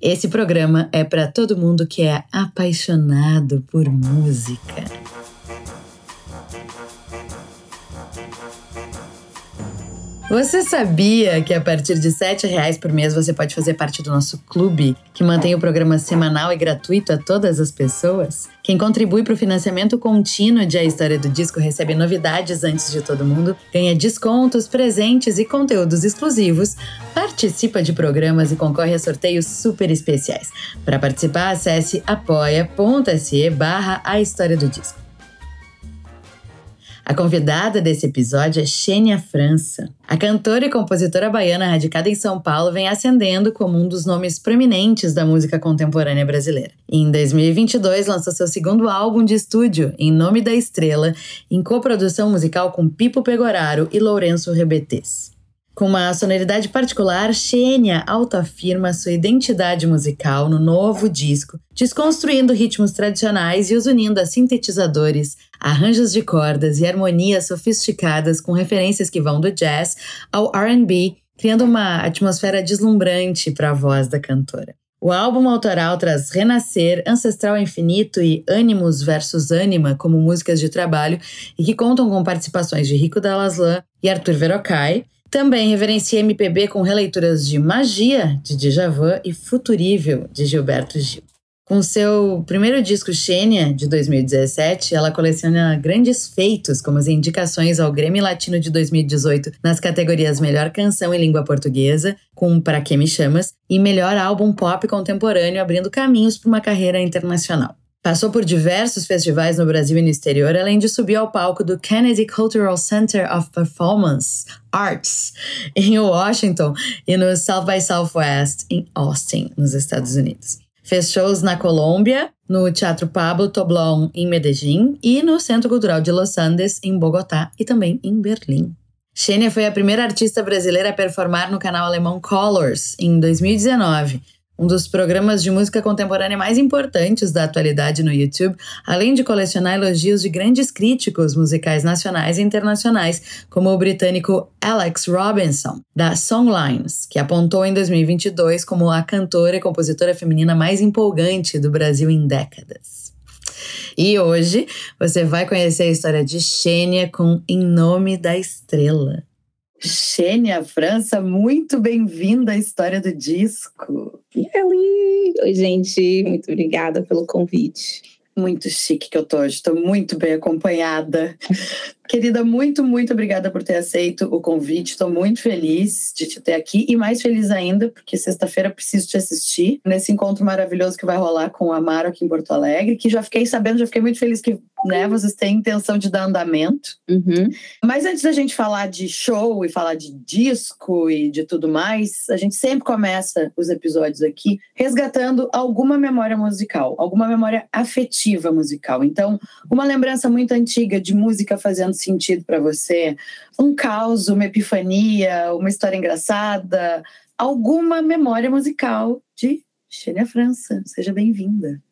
Esse programa é para todo mundo que é apaixonado por música. Você sabia que a partir de R$ reais por mês você pode fazer parte do nosso clube, que mantém o programa semanal e gratuito a todas as pessoas? Quem contribui para o financiamento contínuo de A História do Disco recebe novidades antes de todo mundo, ganha descontos, presentes e conteúdos exclusivos, participa de programas e concorre a sorteios super especiais. Para participar, acesse apoia.se barra A História do Disco. A convidada desse episódio é Xênia França. A cantora e compositora baiana radicada em São Paulo vem ascendendo como um dos nomes prominentes da música contemporânea brasileira. em 2022 lançou seu segundo álbum de estúdio, Em Nome da Estrela, em coprodução musical com Pipo Pegoraro e Lourenço Rebetes. Com uma sonoridade particular, Xênia autoafirma sua identidade musical no novo disco, desconstruindo ritmos tradicionais e os unindo a sintetizadores, arranjos de cordas e harmonias sofisticadas com referências que vão do jazz ao RB, criando uma atmosfera deslumbrante para a voz da cantora. O álbum autoral traz Renascer, Ancestral Infinito e Ânimos versus Ânima como músicas de trabalho e que contam com participações de Rico Dallaslan e Arthur Verocai, também reverencia MPB com releituras de Magia, de Djavan e Futurível, de Gilberto Gil. Com seu primeiro disco Xênia, de 2017, ela coleciona grandes feitos, como as indicações ao Grêmio Latino de 2018 nas categorias Melhor Canção em Língua Portuguesa, com Para Que Me Chamas, e Melhor Álbum Pop Contemporâneo, abrindo caminhos para uma carreira internacional. Passou por diversos festivais no Brasil e no exterior, além de subir ao palco do Kennedy Cultural Center of Performance Arts em Washington e no South by Southwest em Austin, nos Estados Unidos. Fez shows na Colômbia, no Teatro Pablo Toblon em Medellín e no Centro Cultural de Los Andes em Bogotá e também em Berlim. Xenia foi a primeira artista brasileira a performar no canal alemão Colors em 2019 um dos programas de música contemporânea mais importantes da atualidade no YouTube, além de colecionar elogios de grandes críticos musicais nacionais e internacionais, como o britânico Alex Robinson, da Songlines, que apontou em 2022 como a cantora e compositora feminina mais empolgante do Brasil em décadas. E hoje você vai conhecer a história de Xênia com Em Nome da Estrela. Xênia França, muito bem-vinda à história do disco. Oi, gente, muito obrigada pelo convite. Muito chique que eu tô hoje, estou muito bem acompanhada. Querida, muito, muito obrigada por ter aceito o convite. Estou muito feliz de te ter aqui e mais feliz ainda, porque sexta-feira preciso te assistir nesse encontro maravilhoso que vai rolar com o Amaro aqui em Porto Alegre, que já fiquei sabendo, já fiquei muito feliz que né, vocês têm intenção de dar andamento. Uhum. Mas antes da gente falar de show e falar de disco e de tudo mais, a gente sempre começa os episódios aqui resgatando alguma memória musical, alguma memória afetiva musical. Então, uma lembrança muito antiga de música fazendo sentido para você? Um caos, uma epifania, uma história engraçada, alguma memória musical de Xênia França. Seja bem-vinda.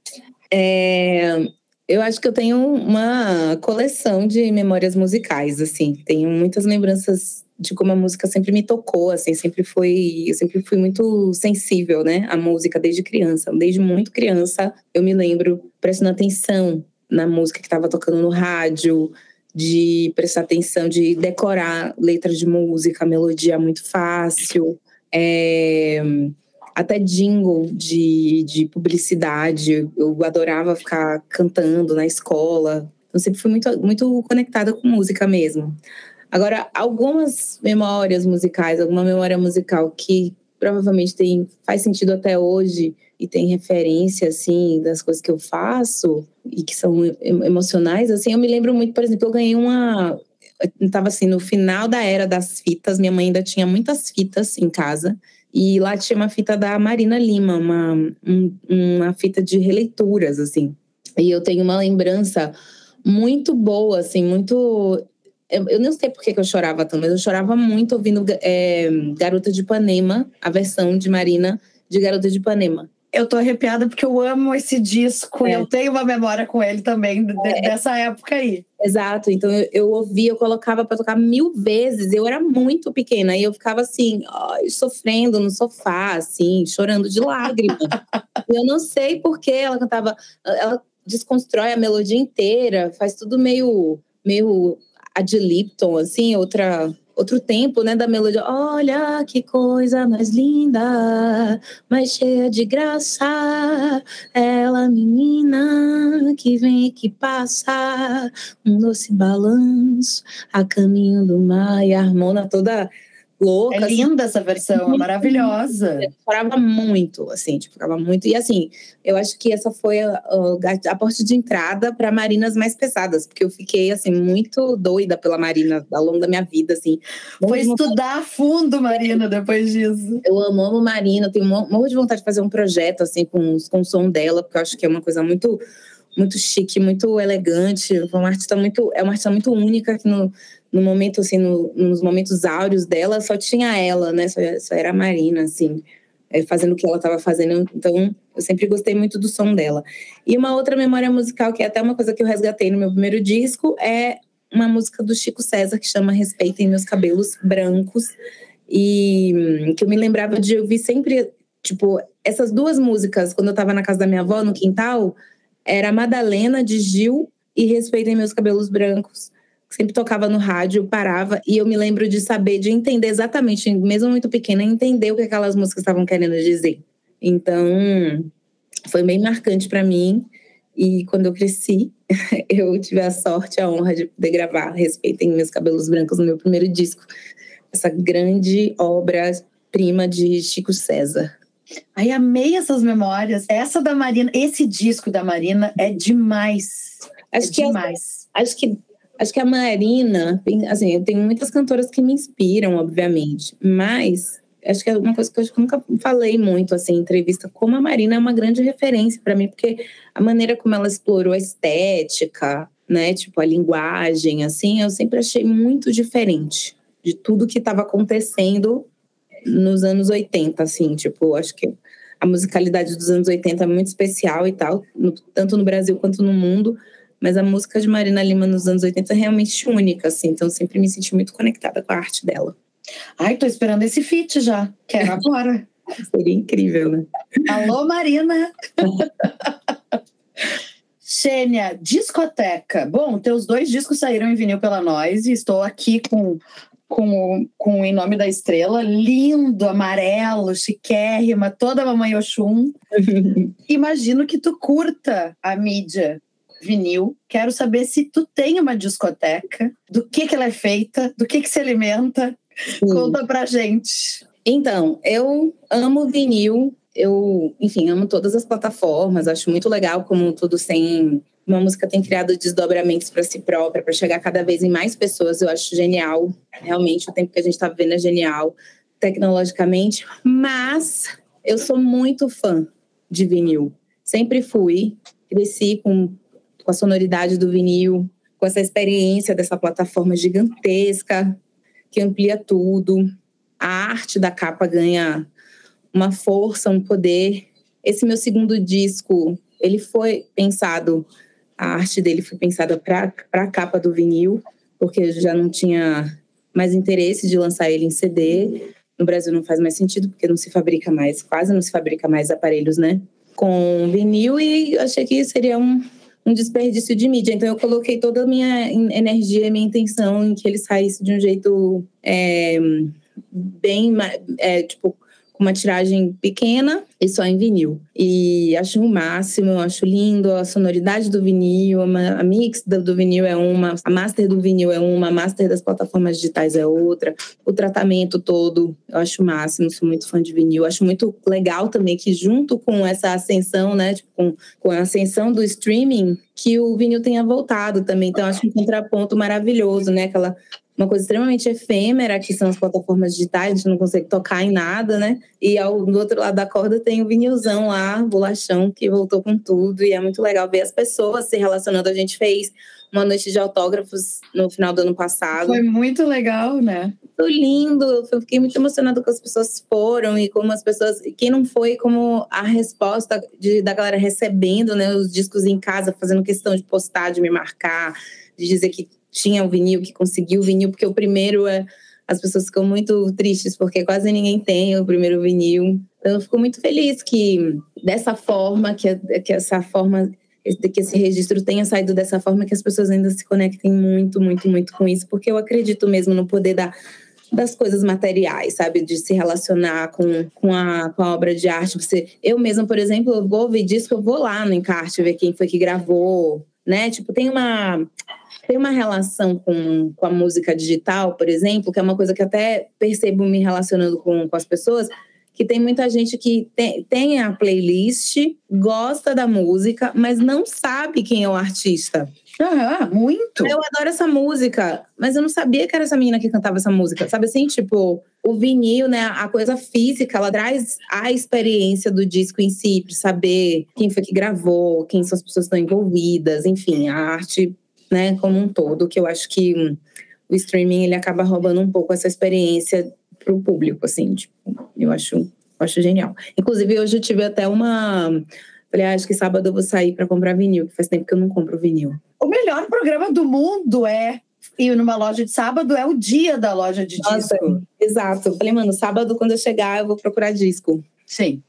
É, eu acho que eu tenho uma coleção de memórias musicais, assim. Tenho muitas lembranças de como a música sempre me tocou, assim, sempre foi, eu sempre fui muito sensível, né, à música desde criança. Desde muito criança, eu me lembro prestando atenção na música que estava tocando no rádio, de prestar atenção, de decorar letras de música, melodia muito fácil, é, até jingle de, de publicidade. Eu adorava ficar cantando na escola. Eu sempre fui muito, muito conectada com música mesmo. Agora, algumas memórias musicais, alguma memória musical que provavelmente tem, faz sentido até hoje e tem referência, assim, das coisas que eu faço e que são emocionais, assim, eu me lembro muito, por exemplo, eu ganhei uma... estava assim no final da era das fitas. Minha mãe ainda tinha muitas fitas em casa. E lá tinha uma fita da Marina Lima, uma, um, uma fita de releituras, assim. E eu tenho uma lembrança muito boa, assim, muito. Eu, não sei por que, eu chorava tanto, mas eu chorava muito ouvindo é, Garota de Ipanema, a versão de Marina de Garota de Ipanema. Eu tô arrepiada porque eu amo esse disco é. eu tenho uma memória com ele também, é. dessa época aí. Exato, então eu, eu ouvia, eu colocava para tocar mil vezes. Eu era muito pequena e eu ficava assim, ó, sofrendo no sofá, assim, chorando de lágrimas. eu não sei por que ela cantava, ela desconstrói a melodia inteira, faz tudo meio, meio Ad Lipton, assim, outra outro tempo, né, da melodia. Olha que coisa mais linda, mais cheia de graça. Ela, menina, que vem e que passa, um doce balanço a caminho do mar e a harmona toda louca. É linda assim. essa versão, é maravilhosa. Eu chorava muito, assim, tipo, ficava muito. E assim, eu acho que essa foi a, a, a porta de entrada para marinas mais pesadas, porque eu fiquei, assim, muito doida pela Marina ao longo da minha vida, assim. Foi estudar a fundo, Marina, depois disso. Eu amo, amo Marina, tenho um monte de vontade de fazer um projeto, assim, com, com o som dela, porque eu acho que é uma coisa muito muito chique, muito elegante, uma artista muito, é uma artista muito única que no, no momento, assim, no, nos momentos áureos dela, só tinha ela, né? Só, só era a Marina, assim, é, fazendo o que ela estava fazendo. Então, eu sempre gostei muito do som dela. E uma outra memória musical, que é até uma coisa que eu resgatei no meu primeiro disco, é uma música do Chico César, que chama Respeitem Meus Cabelos Brancos. E hum, que eu me lembrava de ouvir sempre, tipo, essas duas músicas, quando eu estava na casa da minha avó, no quintal, era Madalena, de Gil, e Respeitem Meus Cabelos Brancos sempre tocava no rádio, parava, e eu me lembro de saber, de entender exatamente, mesmo muito pequena, entender o que aquelas músicas estavam querendo dizer. Então, foi bem marcante para mim. E quando eu cresci, eu tive a sorte, a honra de poder gravar Respeitem Meus Cabelos Brancos no meu primeiro disco. Essa grande obra-prima de Chico César. Ai, amei essas memórias. Essa da Marina, esse disco da Marina é demais. Acho é que demais. acho que Acho que a Marina, assim, eu tenho muitas cantoras que me inspiram, obviamente, mas acho que é uma coisa que eu nunca falei muito assim em entrevista, como a Marina é uma grande referência para mim, porque a maneira como ela explorou a estética, né, tipo a linguagem, assim, eu sempre achei muito diferente de tudo que estava acontecendo nos anos 80, assim, tipo, acho que a musicalidade dos anos 80 é muito especial e tal, tanto no Brasil quanto no mundo. Mas a música de Marina Lima nos anos 80 é realmente única, assim. Então, sempre me senti muito conectada com a arte dela. Ai, tô esperando esse feat já. Quero agora. Seria incrível, né? Alô, Marina! Xênia, discoteca. Bom, teus dois discos saíram em vinil pela Nós e estou aqui com, com, com Em Nome da Estrela, lindo, amarelo, chiquérrima, toda mamãe Oxum. Imagino que tu curta a mídia vinil. Quero saber se tu tem uma discoteca, do que, que ela é feita, do que, que se alimenta. Sim. Conta pra gente. Então, eu amo vinil. Eu, enfim, amo todas as plataformas. Acho muito legal como tudo tem. Uma música tem criado desdobramentos para si própria, para chegar cada vez em mais pessoas. Eu acho genial. Realmente, o tempo que a gente está vivendo é genial, tecnologicamente. Mas eu sou muito fã de vinil. Sempre fui. Cresci com com a sonoridade do vinil, com essa experiência dessa plataforma gigantesca que amplia tudo. A arte da capa ganha uma força, um poder. Esse meu segundo disco, ele foi pensado, a arte dele foi pensada para a capa do vinil, porque eu já não tinha mais interesse de lançar ele em CD. No Brasil não faz mais sentido, porque não se fabrica mais, quase não se fabrica mais aparelhos, né? Com vinil, e achei que seria um, um desperdício de mídia. Então eu coloquei toda a minha energia, minha intenção em que ele saísse de um jeito é, bem, é, tipo, uma tiragem pequena e só em vinil. E acho o máximo, acho lindo a sonoridade do vinil, a mix do vinil é uma, a master do vinil é uma, a master das plataformas digitais é outra, o tratamento todo, eu acho o máximo, sou muito fã de vinil. Acho muito legal também que junto com essa ascensão, né, tipo, com, com a ascensão do streaming, que o vinil tenha voltado também. Então acho um contraponto maravilhoso, né, aquela uma coisa extremamente efêmera, que são as plataformas digitais, a gente não consegue tocar em nada, né? E ao, do outro lado da corda tem o vinilzão lá, bolachão, que voltou com tudo, e é muito legal ver as pessoas se relacionando. A gente fez uma noite de autógrafos no final do ano passado. Foi muito legal, né? Muito lindo, eu fiquei muito emocionada com as pessoas foram e como as pessoas, quem não foi, como a resposta de, da galera recebendo, né, os discos em casa, fazendo questão de postar, de me marcar, de dizer que tinha o vinil, que conseguiu o vinil, porque o primeiro é. As pessoas ficam muito tristes porque quase ninguém tem o primeiro vinil. Então, eu fico muito feliz que dessa forma, que, que essa forma que esse registro tenha saído dessa forma, que as pessoas ainda se conectem muito, muito, muito com isso, porque eu acredito mesmo no poder da, das coisas materiais, sabe? De se relacionar com, com, a, com a obra de arte. Você, eu mesma, por exemplo, eu vou ouvir disco, eu vou lá no encarte ver quem foi que gravou, né? Tipo, tem uma tem uma relação com, com a música digital, por exemplo, que é uma coisa que até percebo me relacionando com, com as pessoas, que tem muita gente que tem, tem a playlist, gosta da música, mas não sabe quem é o artista. Ah, muito. Eu adoro essa música, mas eu não sabia que era essa menina que cantava essa música. Sabe assim, tipo, o vinil, né, a coisa física, ela traz a experiência do disco em si, para saber quem foi que gravou, quem são as pessoas que estão envolvidas, enfim, a arte né, como um todo, que eu acho que o streaming ele acaba roubando um pouco essa experiência para o público, assim, tipo, eu acho, acho genial. Inclusive, hoje eu tive até uma. Falei, ah, acho que sábado eu vou sair para comprar vinil, que faz tempo que eu não compro vinil. O melhor programa do mundo é ir numa loja de sábado, é o dia da loja de Nossa, disco. Exato. falei, mano, sábado, quando eu chegar, eu vou procurar disco. Sim.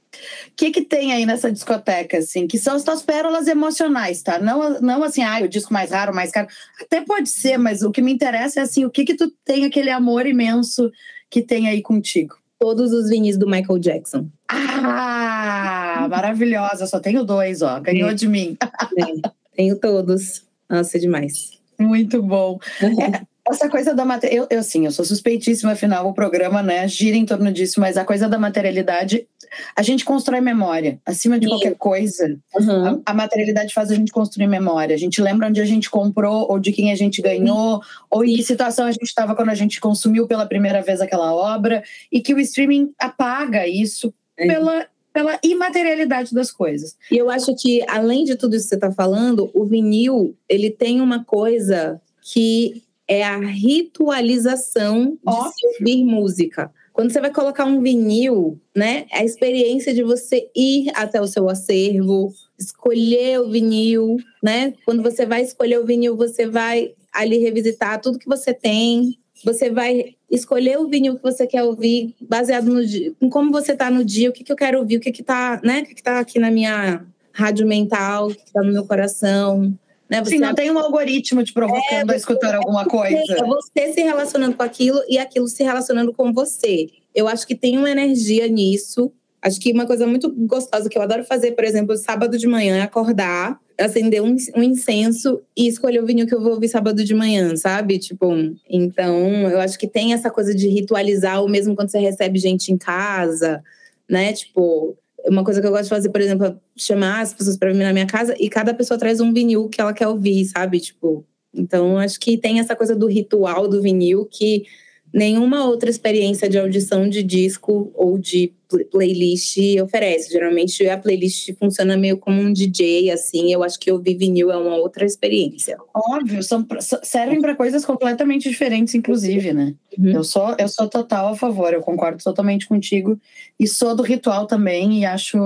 O que, que tem aí nessa discoteca, assim, que são as tuas pérolas emocionais, tá? Não, não assim, ah, o disco mais raro, mais caro. Até pode ser, mas o que me interessa é assim, o que que tu tem aquele amor imenso que tem aí contigo? Todos os vinis do Michael Jackson. Ah, maravilhosa. Só tenho dois, ó. Ganhou é. de mim. É. Tenho todos. Nossa, é demais. Muito bom. É, essa coisa da matéria, eu, eu sim, eu sou suspeitíssima, afinal o programa, né, gira em torno disso, mas a coisa da materialidade, a gente constrói memória, acima de sim. qualquer coisa, uhum. a, a, materialidade faz a gente construir memória, a gente lembra onde a gente comprou, ou de quem a gente ganhou, ou em que situação a gente estava quando a gente consumiu pela primeira vez aquela obra, e que o streaming apaga isso é. pela pela imaterialidade das coisas. E eu acho que, além de tudo isso que você está falando, o vinil, ele tem uma coisa que é a ritualização de ouvir música. Quando você vai colocar um vinil, né, é a experiência de você ir até o seu acervo, escolher o vinil, né? Quando você vai escolher o vinil, você vai ali revisitar tudo que você tem, você vai escolher o vinil que você quer ouvir, baseado no dia, em como você está no dia, o que, que eu quero ouvir, o que está, né? O que está aqui na minha rádio mental, o que está no meu coração. Né? Você Sim, não tem um algoritmo te provocando é, a escutar alguma coisa. É você se relacionando com aquilo e aquilo se relacionando com você. Eu acho que tem uma energia nisso. Acho que uma coisa muito gostosa que eu adoro fazer, por exemplo, sábado de manhã, é acordar, acender um, um, incenso e escolher o vinil que eu vou ouvir sábado de manhã, sabe? Tipo, então eu acho que tem essa coisa de ritualizar, ou mesmo quando você recebe gente em casa, né? Tipo, uma coisa que eu gosto de fazer, por exemplo, é chamar as pessoas para vir na minha casa e cada pessoa traz um vinil que ela quer ouvir, sabe? Tipo, então acho que tem essa coisa do ritual do vinil que nenhuma outra experiência de audição de disco ou de playlist oferece. Geralmente a playlist funciona meio como um DJ, assim. Eu acho que ouvir vinil é uma outra experiência. Óbvio, são, servem para coisas completamente diferentes, inclusive, né? Uhum. Eu, sou, eu sou total a favor, eu concordo totalmente contigo. E sou do ritual também e acho.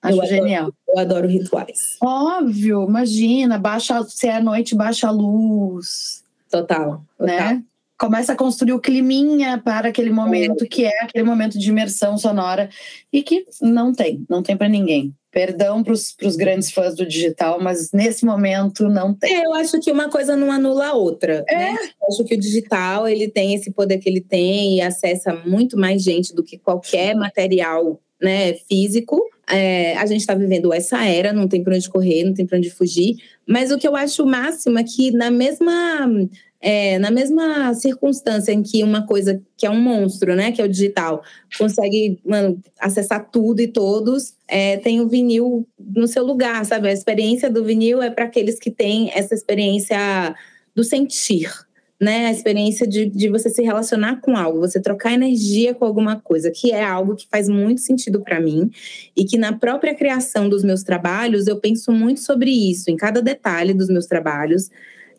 Acho eu genial. Adoro, eu adoro rituais. Óbvio, imagina, baixa, se é à noite, baixa a luz. Total. total. Né? Começa a construir o climinha para aquele momento que é aquele momento de imersão sonora e que não tem, não tem para ninguém. Perdão para os grandes fãs do digital, mas nesse momento não tem. É, eu acho que uma coisa não anula a outra. É. Né? Eu acho que o digital ele tem esse poder que ele tem e acessa muito mais gente do que qualquer material né, físico. É, a gente está vivendo essa era, não tem para onde correr, não tem para onde fugir. Mas o que eu acho máximo é que na mesma é, na mesma circunstância em que uma coisa que é um monstro, né, que é o digital, consegue mano, acessar tudo e todos, é, tem o vinil no seu lugar, sabe? A experiência do vinil é para aqueles que têm essa experiência do sentir, né? A experiência de, de você se relacionar com algo, você trocar energia com alguma coisa, que é algo que faz muito sentido para mim e que na própria criação dos meus trabalhos eu penso muito sobre isso, em cada detalhe dos meus trabalhos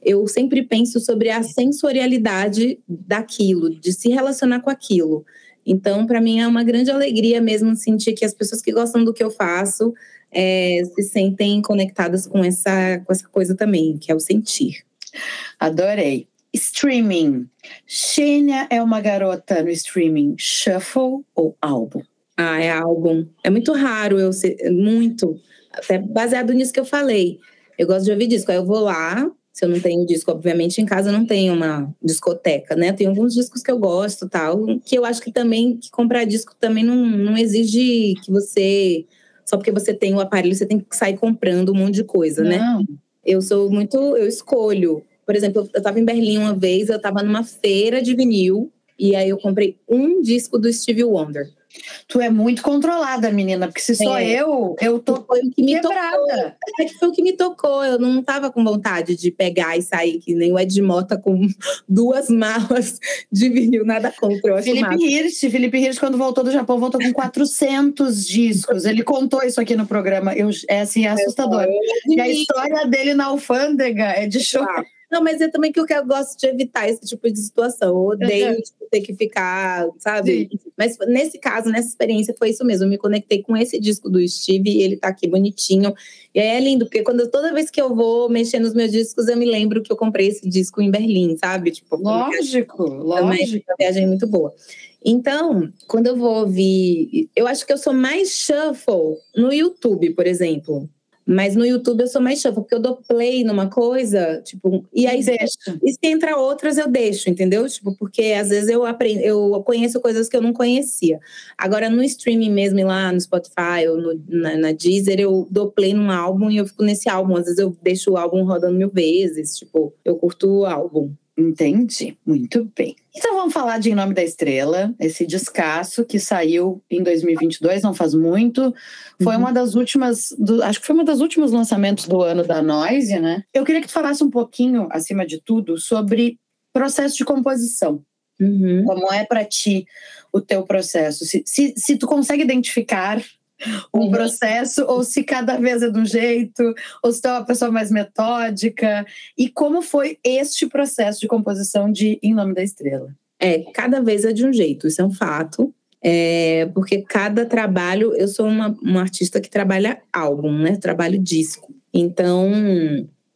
eu sempre penso sobre a sensorialidade daquilo, de se relacionar com aquilo. Então, para mim é uma grande alegria mesmo sentir que as pessoas que gostam do que eu faço é, se sentem conectadas com essa, com essa coisa também, que é o sentir. Adorei. Streaming. Xênia é uma garota no streaming shuffle ou álbum? Ah, é álbum. É muito raro eu ser. Muito. Até baseado nisso que eu falei. Eu gosto de ouvir disco. Aí eu vou lá, se eu não tenho disco, obviamente, em casa não tem uma discoteca, né? Tem alguns discos que eu gosto tal, que eu acho que também, que comprar disco também não, não exige que você, só porque você tem o aparelho, você tem que sair comprando um monte de coisa, né? não. né? Eu sou muito, eu escolho. Por exemplo, eu estava em Berlim uma vez, eu estava numa feira de vinil, e aí eu comprei um disco do Stevie Wonder. Tu é muito controlada, menina, porque se sou é. eu, eu tô foi o que me quebrada. Tocou. É foi o que me tocou. Eu não tava com vontade de pegar e sair, que nem o Ed Mota com duas malas de vinil, nada contra. Eu Felipe Hirsch, Felipe Hirsch, quando voltou do Japão, voltou com 400 discos. Ele contou isso aqui no programa. Eu, é assim, é assustador. E a história dele na alfândega é de choque. Não, mas é também que eu, que eu gosto de evitar esse tipo de situação. Eu odeio uhum. tipo, ter que ficar, sabe? Sim. Mas nesse caso, nessa experiência, foi isso mesmo. Eu me conectei com esse disco do Steve e ele tá aqui bonitinho. E aí é lindo, porque quando toda vez que eu vou mexer nos meus discos, eu me lembro que eu comprei esse disco em Berlim, sabe? Tipo, lógico, lógico. Uma viagem muito boa. Então, quando eu vou ouvir, eu acho que eu sou mais shuffle no YouTube, por exemplo. Mas no YouTube eu sou mais chata, porque eu dou play numa coisa, tipo, e aí deixa. e se entra outras eu deixo, entendeu? Tipo, porque às vezes eu aprendo, eu conheço coisas que eu não conhecia. Agora no streaming mesmo, lá no Spotify ou no, na, na, Deezer, eu dou play num álbum e eu fico nesse álbum. Às vezes eu deixo o álbum rodando mil vezes, tipo, eu curto o álbum. Entendi, muito bem. Então vamos falar de Em Nome da Estrela, esse descasso que saiu em 2022, não faz muito. Foi uhum. uma das últimas, do, acho que foi uma das últimos lançamentos do ano da Noise, né? Eu queria que tu falasse um pouquinho, acima de tudo, sobre processo de composição. Uhum. Como é para ti o teu processo? Se, se, se tu consegue identificar um processo, ou se cada vez é de um jeito, ou se é uma pessoa mais metódica. E como foi este processo de composição de Em Nome da Estrela? É, cada vez é de um jeito, isso é um fato. É, porque cada trabalho, eu sou uma, uma artista que trabalha álbum, né? Trabalho disco. Então,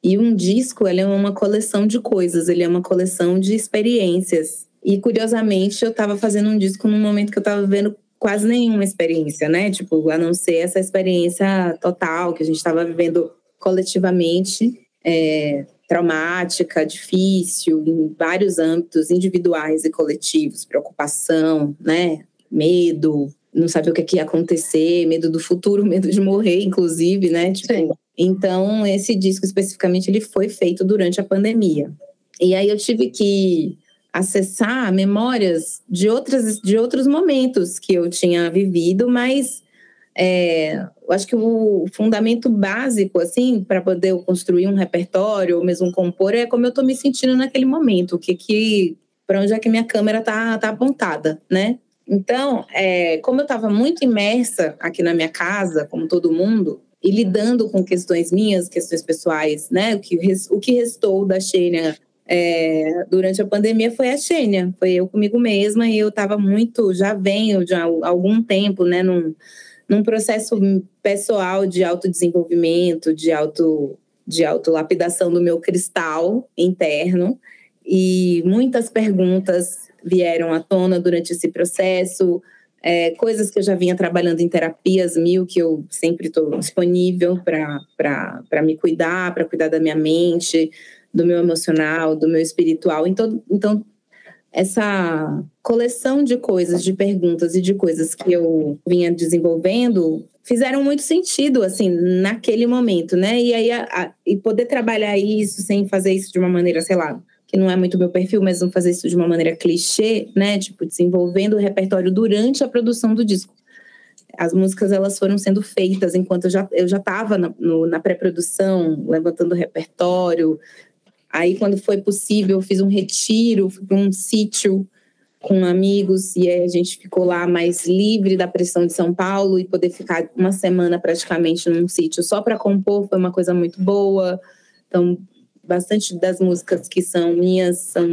e um disco, ele é uma coleção de coisas, ele é uma coleção de experiências. E curiosamente, eu estava fazendo um disco num momento que eu estava vendo quase nenhuma experiência, né? Tipo, a não ser essa experiência total que a gente estava vivendo coletivamente, é, traumática, difícil, em vários âmbitos individuais e coletivos, preocupação, né? Medo, não saber o que, é que ia acontecer, medo do futuro, medo de morrer, inclusive, né? Tipo, Sim. então, esse disco especificamente ele foi feito durante a pandemia. E aí eu tive que acessar memórias de, outras, de outros momentos que eu tinha vivido, mas é, eu acho que o fundamento básico, assim, para poder construir um repertório ou mesmo compor, é como eu estou me sentindo naquele momento, que, que para onde é que minha câmera tá, tá apontada, né? Então, é, como eu estava muito imersa aqui na minha casa, como todo mundo, e lidando com questões minhas, questões pessoais, né? O que, o que restou da Xênia é, durante a pandemia foi a Xênia, foi eu comigo mesma e eu estava muito, já venho de algum tempo, né, num, num processo pessoal de autodesenvolvimento, de auto de autolapidação do meu cristal interno. e muitas perguntas vieram à tona durante esse processo, é, coisas que eu já vinha trabalhando em terapias mil, que eu sempre estou disponível para me cuidar, para cuidar da minha mente, do meu emocional, do meu espiritual. Então, então, essa coleção de coisas, de perguntas e de coisas que eu vinha desenvolvendo fizeram muito sentido, assim, naquele momento, né? E aí, a, a, e poder trabalhar isso sem fazer isso de uma maneira, sei lá, que não é muito meu perfil, mas não fazer isso de uma maneira clichê, né? Tipo, desenvolvendo o repertório durante a produção do disco. As músicas elas foram sendo feitas enquanto eu já eu já estava na, na pré-produção, levantando o repertório. Aí, quando foi possível, eu fiz um retiro, fui para um sítio com amigos e a gente ficou lá mais livre da pressão de São Paulo e poder ficar uma semana praticamente num sítio só para compor foi uma coisa muito boa. Então, bastante das músicas que são minhas são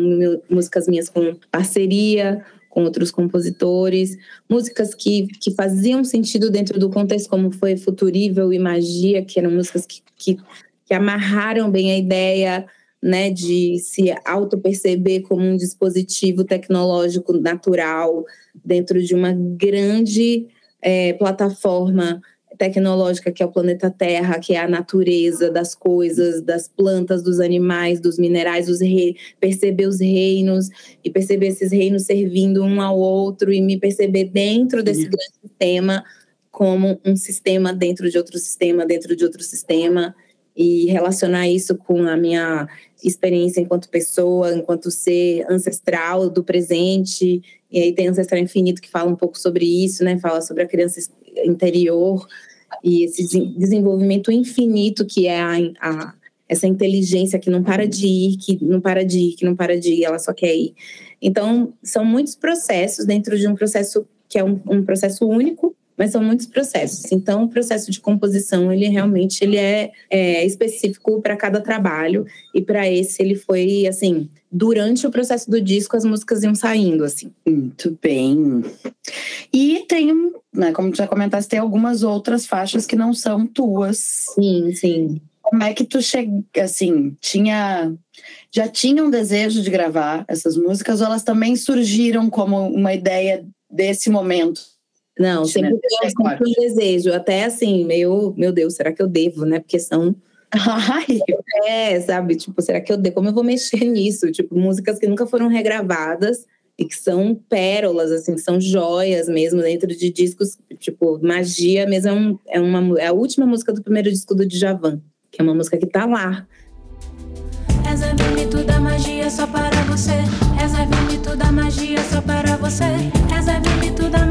músicas minhas com parceria com outros compositores, músicas que, que faziam sentido dentro do contexto, como foi Futurível e Magia, que eram músicas que, que, que amarraram bem a ideia né, de se auto-perceber como um dispositivo tecnológico natural dentro de uma grande é, plataforma tecnológica que é o planeta Terra, que é a natureza das coisas, das plantas, dos animais, dos minerais, os re... perceber os reinos e perceber esses reinos servindo um ao outro e me perceber dentro desse grande sistema como um sistema dentro de outro sistema, dentro de outro sistema e relacionar isso com a minha experiência enquanto pessoa, enquanto ser ancestral do presente. E aí tem Ancestral Infinito que fala um pouco sobre isso, né? Fala sobre a criança interior e esse desenvolvimento infinito que é a, a, essa inteligência que não para de ir, que não para de ir, que não para de ir, ela só quer ir. Então, são muitos processos dentro de um processo que é um, um processo único, mas são muitos processos. Então, o processo de composição, ele realmente ele é, é específico para cada trabalho, e para esse ele foi, assim, durante o processo do disco, as músicas iam saindo, assim. Muito bem. E tem, né, como tu já comentaste, tem algumas outras faixas que não são tuas. Sim, sim. Como é que tu chega, assim, tinha já tinha um desejo de gravar essas músicas ou elas também surgiram como uma ideia desse momento? Não, sempre, né? sempre um desejo. Até assim, meio, meu Deus, será que eu devo, né? Porque são. Ai. É, sabe? Tipo, será que eu devo? Como eu vou mexer nisso? Tipo, músicas que nunca foram regravadas e que são pérolas, assim, que são joias mesmo dentro de discos, tipo, Magia mesmo é, um, é, uma, é a última música do primeiro disco do Djavan, que é uma música que tá lá. Reserve o mito da magia só para você. Reserve o mito da magia só para você. Reserve o mito da magia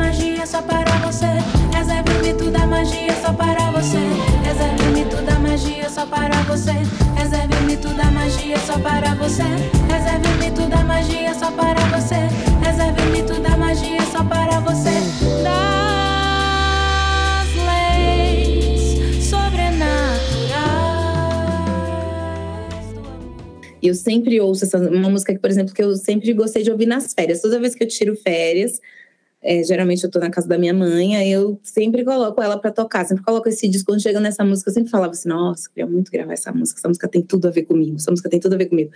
só para você. Reserve o mito da magia só para você. Reserve o mito da magia só para você. Reserve o mito da magia só para você. Reserve o mito da magia só para você. Reserve o mito da magia só para você. Das leis sobrenaturais. Eu sempre ouço essa uma música que, por exemplo, que eu sempre gostei de ouvir nas férias. Toda vez que eu tiro férias, é, geralmente eu tô na casa da minha mãe, aí eu sempre coloco ela para tocar, sempre coloco esse disco. Quando chega nessa música, eu sempre falava assim: nossa, queria muito gravar essa música, essa música tem tudo a ver comigo, essa música tem tudo a ver comigo.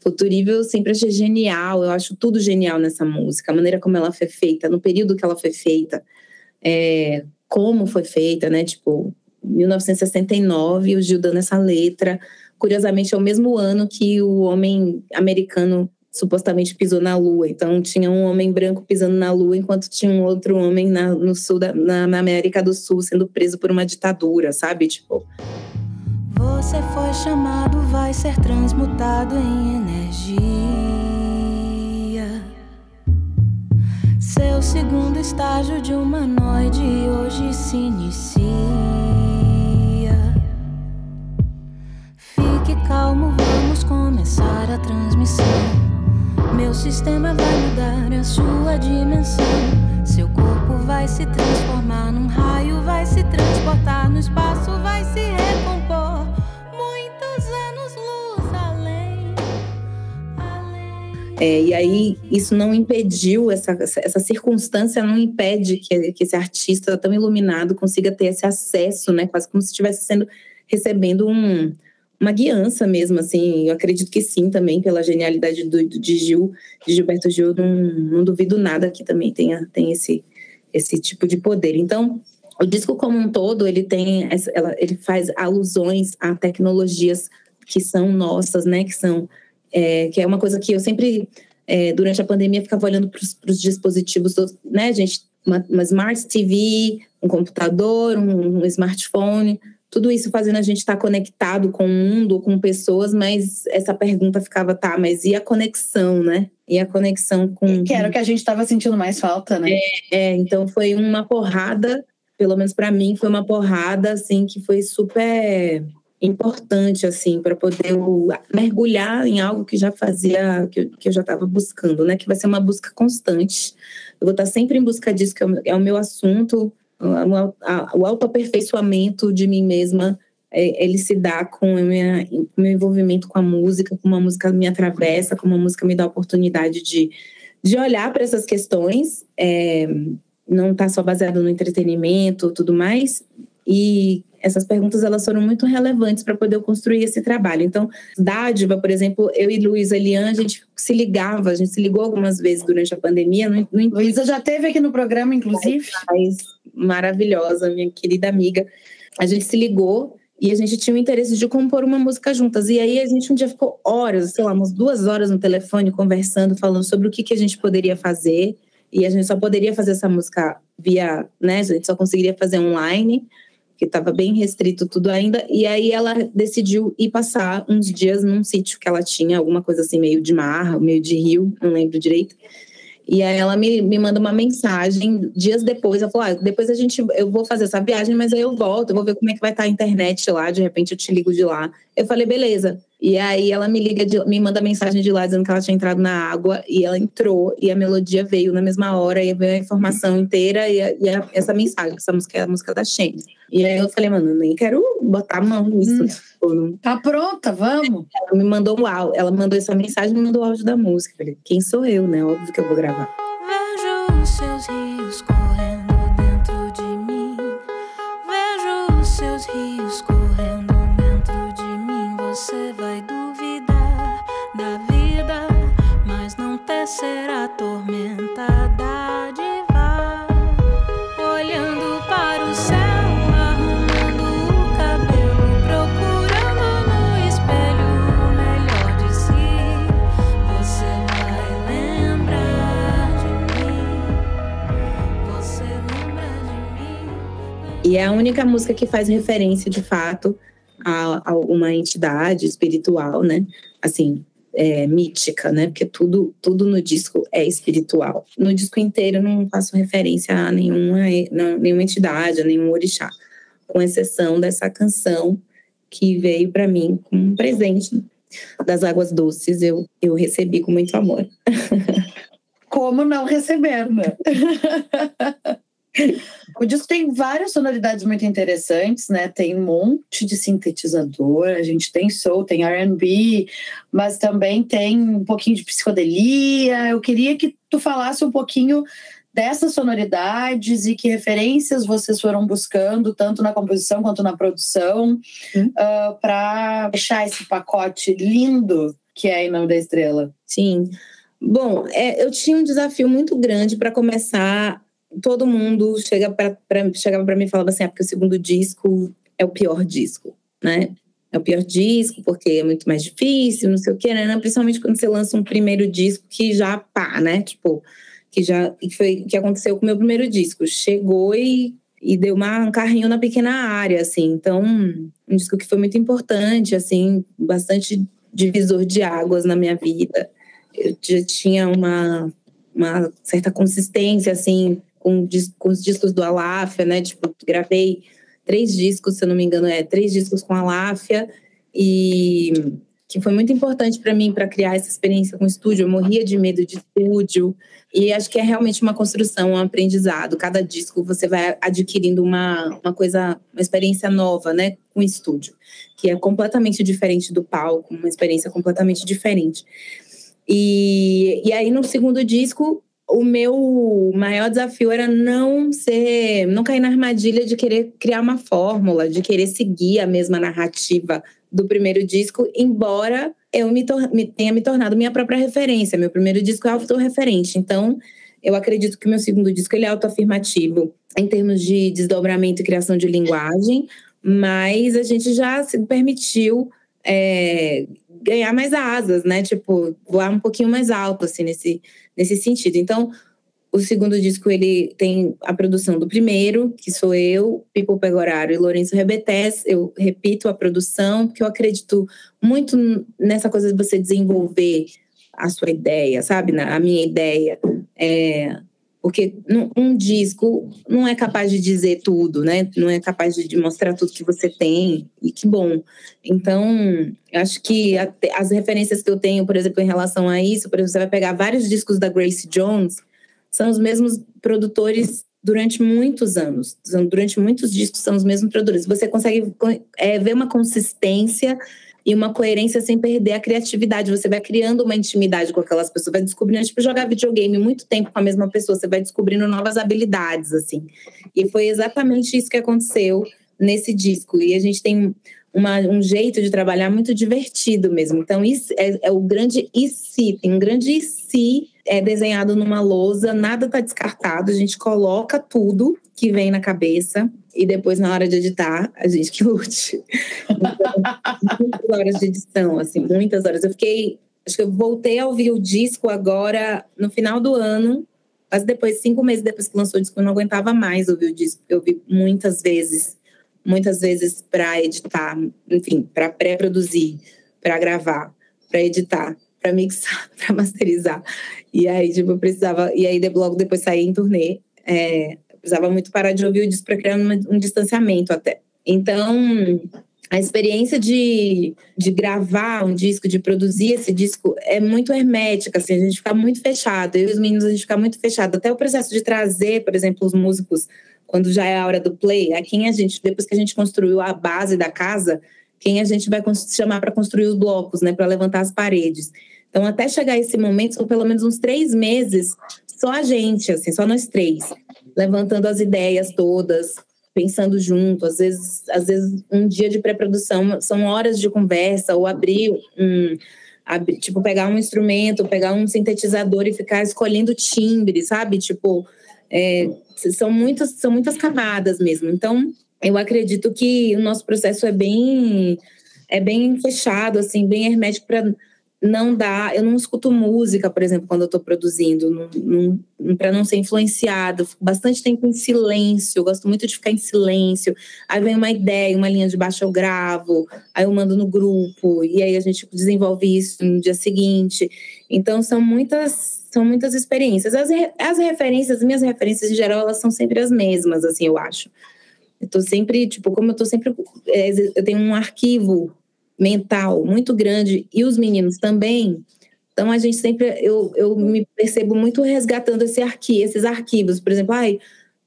Futurível eu sempre achei genial, eu acho tudo genial nessa música, a maneira como ela foi feita, no período que ela foi feita, é, como foi feita, né? Tipo, 1969, o Gil dando essa letra. Curiosamente, é o mesmo ano que o homem americano supostamente pisou na Lua. Então tinha um homem branco pisando na Lua, enquanto tinha um outro homem na, no sul da, na, na América do Sul sendo preso por uma ditadura, sabe? Tipo. Você foi chamado, vai ser transmutado em energia. Seu segundo estágio de humanoide hoje se inicia. Fique calmo, vamos começar a transmissão. Meu sistema vai mudar a sua dimensão. Seu corpo vai se transformar num raio, vai se transportar no espaço, vai se recompor. Muitos anos-luz além. além. É, e aí, isso não impediu, essa, essa circunstância não impede que, que esse artista tão iluminado consiga ter esse acesso, né? Quase como se estivesse sendo recebendo um uma guiança mesmo, assim. Eu acredito que sim, também, pela genialidade do, de Gil, de Gilberto Gil. Não, não duvido nada que também tenha, tenha esse, esse tipo de poder. Então, o disco como um todo, ele tem, essa, ela, ele faz alusões a tecnologias que são nossas, né? Que são, é, que é uma coisa que eu sempre, é, durante a pandemia, ficava olhando para os dispositivos, né, gente? Uma, uma Smart TV, um computador, um, um smartphone, tudo isso fazendo a gente estar tá conectado com o mundo, com pessoas, mas essa pergunta ficava, tá, mas e a conexão, né? E a conexão com. Que era o que a gente estava sentindo mais falta, né? É, é, então foi uma porrada, pelo menos para mim, foi uma porrada, assim, que foi super importante, assim, para poder mergulhar em algo que já fazia, que eu, que eu já estava buscando, né? Que vai ser uma busca constante. Eu vou estar sempre em busca disso, que é o, é o meu assunto o autoaperfeiçoamento de mim mesma, é, ele se dá com o meu envolvimento com a música, com uma música me atravessa, com uma música me dá a oportunidade de, de olhar para essas questões, é, não está só baseado no entretenimento tudo mais, e essas perguntas elas foram muito relevantes para poder construir esse trabalho. Então, dádiva, por exemplo, eu e Luísa Elian, a gente se ligava, a gente se ligou algumas vezes durante a pandemia. No, no... Luísa já teve aqui no programa, inclusive. Maravilhosa, minha querida amiga. A gente se ligou e a gente tinha o interesse de compor uma música juntas. E aí a gente um dia ficou horas, sei lá, umas duas horas no telefone conversando, falando sobre o que, que a gente poderia fazer. E a gente só poderia fazer essa música via, né? A gente só conseguiria fazer online porque estava bem restrito tudo ainda. E aí ela decidiu ir passar uns dias num sítio que ela tinha, alguma coisa assim, meio de mar, meio de rio, não lembro direito. E aí ela me, me manda uma mensagem dias depois. Ela falou: ah, depois a gente, eu vou fazer essa viagem, mas aí eu volto, eu vou ver como é que vai estar a internet lá. De repente eu te ligo de lá. Eu falei: beleza. E aí ela me liga, de, me manda mensagem de lá dizendo que ela tinha entrado na água e ela entrou e a melodia veio na mesma hora e veio a informação inteira e, a, e a, essa mensagem, essa música é a música da Shane. E aí eu falei, mano, nem quero botar a mão nisso. Hum, tipo, tá pronta, vamos. Ela me mandou um áudio, ela mandou essa mensagem e me mandou o áudio da música. Eu falei, quem sou eu, né? Óbvio que eu vou gravar. Vejo os seus rios única música que faz referência, de fato, a, a uma entidade espiritual, né? Assim, é, mítica, né? Porque tudo, tudo no disco é espiritual. No disco inteiro eu não faço referência a nenhuma, nenhuma entidade, a nenhum orixá, com exceção dessa canção que veio para mim como um presente das águas doces. Eu, eu recebi com muito amor. Como não receber, né? O disco tem várias sonoridades muito interessantes, né? Tem um monte de sintetizador, a gente tem soul, tem R&B, mas também tem um pouquinho de psicodelia. Eu queria que tu falasse um pouquinho dessas sonoridades e que referências vocês foram buscando, tanto na composição quanto na produção, hum. uh, para deixar esse pacote lindo que é Em Nome da Estrela. Sim. Bom, é, eu tinha um desafio muito grande para começar todo mundo chega pra, chegava para mim e falava assim: ah, porque o segundo disco é o pior disco, né? É o pior disco porque é muito mais difícil, não sei o quê, né? Principalmente quando você lança um primeiro disco que já pá, né? Tipo, que já que foi que aconteceu com o meu primeiro disco. Chegou e, e deu uma, um carrinho na pequena área, assim. Então, um disco que foi muito importante, assim, bastante divisor de águas na minha vida. Eu já tinha uma, uma certa consistência, assim, com, com os discos do Aláfia, né? Tipo, gravei três discos, se eu não me engano, é três discos com a Aláfia e que foi muito importante para mim para criar essa experiência com estúdio. Eu morria de medo de estúdio e acho que é realmente uma construção, um aprendizado. Cada disco você vai adquirindo uma, uma coisa, uma experiência nova, né, com estúdio, que é completamente diferente do palco, uma experiência completamente diferente. E, e aí no segundo disco o meu maior desafio era não ser, não cair na armadilha de querer criar uma fórmula, de querer seguir a mesma narrativa do primeiro disco, embora eu me, me, tenha me tornado minha própria referência. Meu primeiro disco é autorreferente. Então, eu acredito que o meu segundo disco ele é autoafirmativo em termos de desdobramento e criação de linguagem, mas a gente já se permitiu é, ganhar mais asas, né? Tipo, voar um pouquinho mais alto, assim, nesse, nesse sentido. Então, o segundo disco, ele tem a produção do primeiro, que sou eu, Pipo Pegoraro e Lourenço Rebetes. Eu repito a produção, porque eu acredito muito nessa coisa de você desenvolver a sua ideia, sabe? A minha ideia. É, porque um disco não é capaz de dizer tudo, né? Não é capaz de mostrar tudo que você tem, e que bom. Então, acho que as referências que eu tenho, por exemplo, em relação a isso, por exemplo, você vai pegar vários discos da Grace Jones, são os mesmos produtores durante muitos anos. Durante muitos discos são os mesmos produtores. Você consegue é, ver uma consistência e uma coerência sem perder a criatividade. Você vai criando uma intimidade com aquelas pessoas, vai descobrindo, tipo, jogar videogame muito tempo com a mesma pessoa, você vai descobrindo novas habilidades, assim. E foi exatamente isso que aconteceu nesse disco. E a gente tem uma, um jeito de trabalhar muito divertido mesmo. Então, isso é, é o grande e se, tem um grande e se é desenhado numa lousa, nada está descartado, a gente coloca tudo que vem na cabeça e depois na hora de editar, a gente que lute. muitas horas de edição, assim, muitas horas. Eu fiquei, acho que eu voltei a ouvir o disco agora no final do ano, mas depois, cinco meses depois que lançou o disco, eu não aguentava mais ouvir o disco. Eu vi muitas vezes, muitas vezes para editar, enfim, para pré-produzir, para gravar, para editar para mixar, para masterizar. E aí, tipo, eu precisava. E aí, logo depois saí em turnê. É, precisava muito parar de ouvir o disco para criar um, um distanciamento até. Então, a experiência de, de gravar um disco, de produzir esse disco, é muito hermética, assim, a gente fica muito fechado. Eu e os meninos, a gente fica muito fechado. Até o processo de trazer, por exemplo, os músicos, quando já é a hora do play, quem a gente, depois que a gente construiu a base da casa, quem a gente vai chamar para construir os blocos, né, para levantar as paredes. Então, até chegar esse momento, são pelo menos uns três meses, só a gente, assim, só nós três, levantando as ideias todas, pensando junto. Às vezes, às vezes um dia de pré-produção são horas de conversa, ou abrir um. Abrir, tipo, pegar um instrumento, pegar um sintetizador e ficar escolhendo timbre, sabe? Tipo, é, são, muitas, são muitas camadas mesmo. Então, eu acredito que o nosso processo é bem é bem fechado, assim, bem hermético para não dá, eu não escuto música, por exemplo, quando eu estou produzindo, para não ser influenciado. Fico bastante tempo em silêncio, gosto muito de ficar em silêncio. Aí vem uma ideia, uma linha de baixo eu gravo, aí eu mando no grupo, e aí a gente desenvolve isso no dia seguinte. Então são muitas, são muitas experiências. As, as referências, as minhas referências em geral, elas são sempre as mesmas, assim, eu acho. Eu tô sempre, tipo, como eu tô sempre. É, eu tenho um arquivo mental muito grande e os meninos também. Então a gente sempre eu, eu me percebo muito resgatando esse arqui, esses arquivos, por exemplo, ai,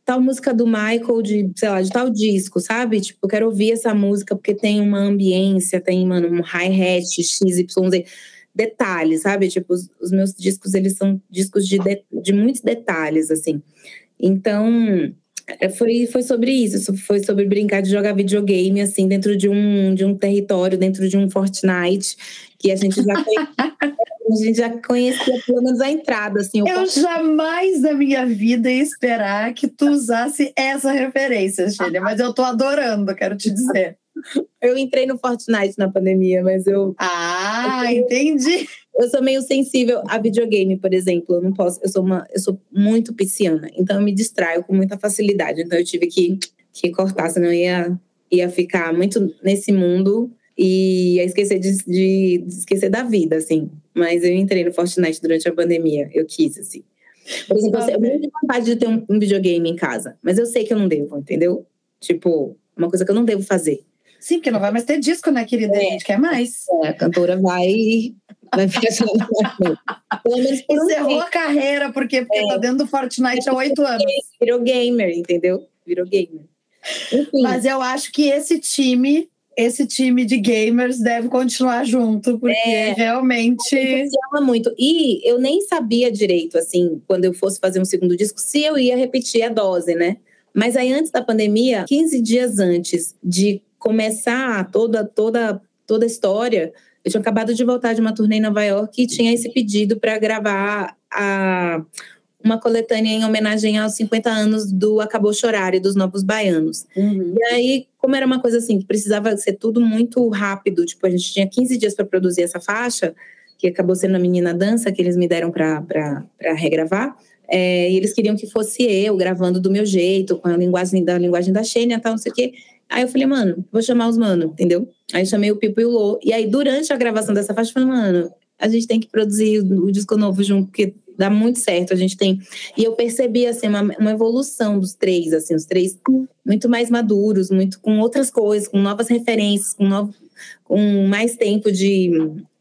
tal música do Michael de, sei lá, de tal disco, sabe? Tipo, eu quero ouvir essa música porque tem uma ambiência, tem, mano, um hi-hat, XYZ, detalhes, sabe? Tipo, os, os, meus discos, eles são discos de, de, de muitos detalhes, assim. Então, foi, foi sobre isso, foi sobre brincar de jogar videogame, assim, dentro de um, de um território, dentro de um Fortnite, que a gente já conhecia, a gente já conhecia pelo menos a entrada, assim. Eu Fortnite. jamais na minha vida ia esperar que tu usasse essa referência, Sheila, mas eu tô adorando, quero te dizer. Eu entrei no Fortnite na pandemia, mas eu. Ah, eu, entendi. Eu sou meio sensível a videogame, por exemplo. Eu não posso. Eu sou uma. Eu sou muito pisciana, então eu me distraio com muita facilidade. Então eu tive que, que cortar, senão eu ia, ia ficar muito nesse mundo e ia esquecer de, de, de esquecer da vida, assim. Mas eu entrei no Fortnite durante a pandemia. Eu quis, assim. Por exemplo, eu tenho vontade de ter um, um videogame em casa, mas eu sei que eu não devo, entendeu? Tipo, uma coisa que eu não devo fazer. Sim, porque não vai mais ter disco, né, querida? É. A gente quer mais. É, a cantora vai. Vai ficar Pelo menos por Encerrou a carreira, porque, porque é. tá dentro do Fortnite há oito anos. Virou gamer, entendeu? Virou gamer. Enfim. Mas eu acho que esse time esse time de gamers deve continuar junto, porque é, realmente. Se ama muito. E eu nem sabia direito, assim, quando eu fosse fazer um segundo disco, se eu ia repetir a dose, né? Mas aí, antes da pandemia, 15 dias antes de começar toda, toda, toda a história, eu tinha acabado de voltar de uma turnê em Nova York e tinha esse pedido para gravar a, uma coletânea em homenagem aos 50 anos do Acabou Chorar e dos Novos Baianos. Uhum. E aí, como era uma coisa assim, que precisava ser tudo muito rápido, tipo, a gente tinha 15 dias para produzir essa faixa, que acabou sendo a Menina Dança, que eles me deram para regravar. É, e eles queriam que fosse eu gravando do meu jeito, com a linguagem da linguagem da Xênia e tal, não sei o quê. Aí eu falei, mano, vou chamar os mano, entendeu? Aí chamei o Pipo e o Lô. E aí, durante a gravação dessa faixa, eu falei, mano, a gente tem que produzir o disco novo junto, porque dá muito certo. A gente tem. E eu percebi, assim, uma, uma evolução dos três, assim, os três muito mais maduros, muito com outras coisas, com novas referências, com, novo, com mais tempo de,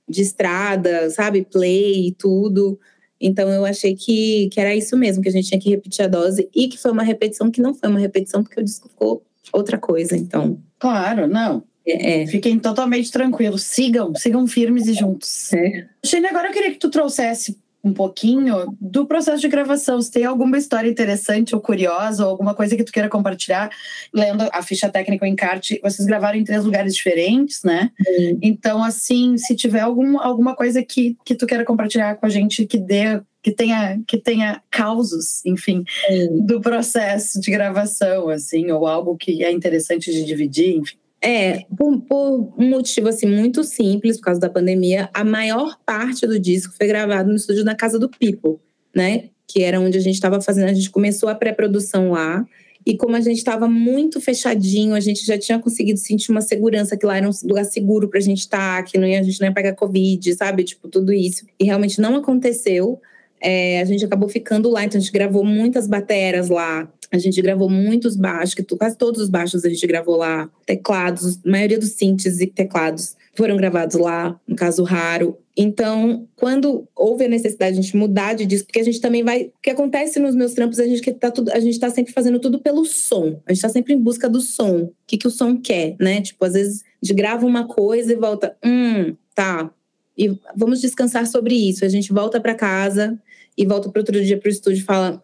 de estrada, sabe? Play e tudo. Então eu achei que, que era isso mesmo, que a gente tinha que repetir a dose e que foi uma repetição que não foi uma repetição, porque o disco ficou outra coisa. Então. Claro, não. É, é. Fiquem totalmente tranquilos. Sigam, sigam firmes e juntos. É. Shane, agora eu queria que tu trouxesse um pouquinho do processo de gravação. Se tem alguma história interessante ou curiosa, ou alguma coisa que tu queira compartilhar, lendo a ficha técnica, o encarte, vocês gravaram em três lugares diferentes, né? Sim. Então, assim, se tiver algum, alguma coisa que, que tu queira compartilhar com a gente que dê que tenha que tenha causos, enfim, Sim. do processo de gravação, assim, ou algo que é interessante de dividir, enfim. É, por, por, um motivo assim muito simples, por causa da pandemia, a maior parte do disco foi gravado no estúdio da casa do People, né? Que era onde a gente estava fazendo, a gente começou a pré-produção lá. E como a gente estava muito fechadinho, a gente já tinha conseguido sentir uma segurança que lá era um lugar seguro para a gente estar, tá, que não ia, a gente não ia pegar Covid, sabe? Tipo, tudo isso. E realmente não aconteceu. É, a gente acabou ficando lá, então a gente gravou muitas bateras lá. A gente gravou muitos baixos, que quase todos os baixos a gente gravou lá. Teclados, a maioria dos synths e teclados foram gravados lá, no caso raro. Então, quando houve a necessidade de a gente mudar de disco, porque a gente também vai. O que acontece nos meus trampos, a gente tá tudo, a gente tá sempre fazendo tudo pelo som. A gente tá sempre em busca do som. O que, que o som quer, né? Tipo, às vezes a gente grava uma coisa e volta, hum, tá. E vamos descansar sobre isso. A gente volta para casa e volta para outro dia para o estúdio e fala: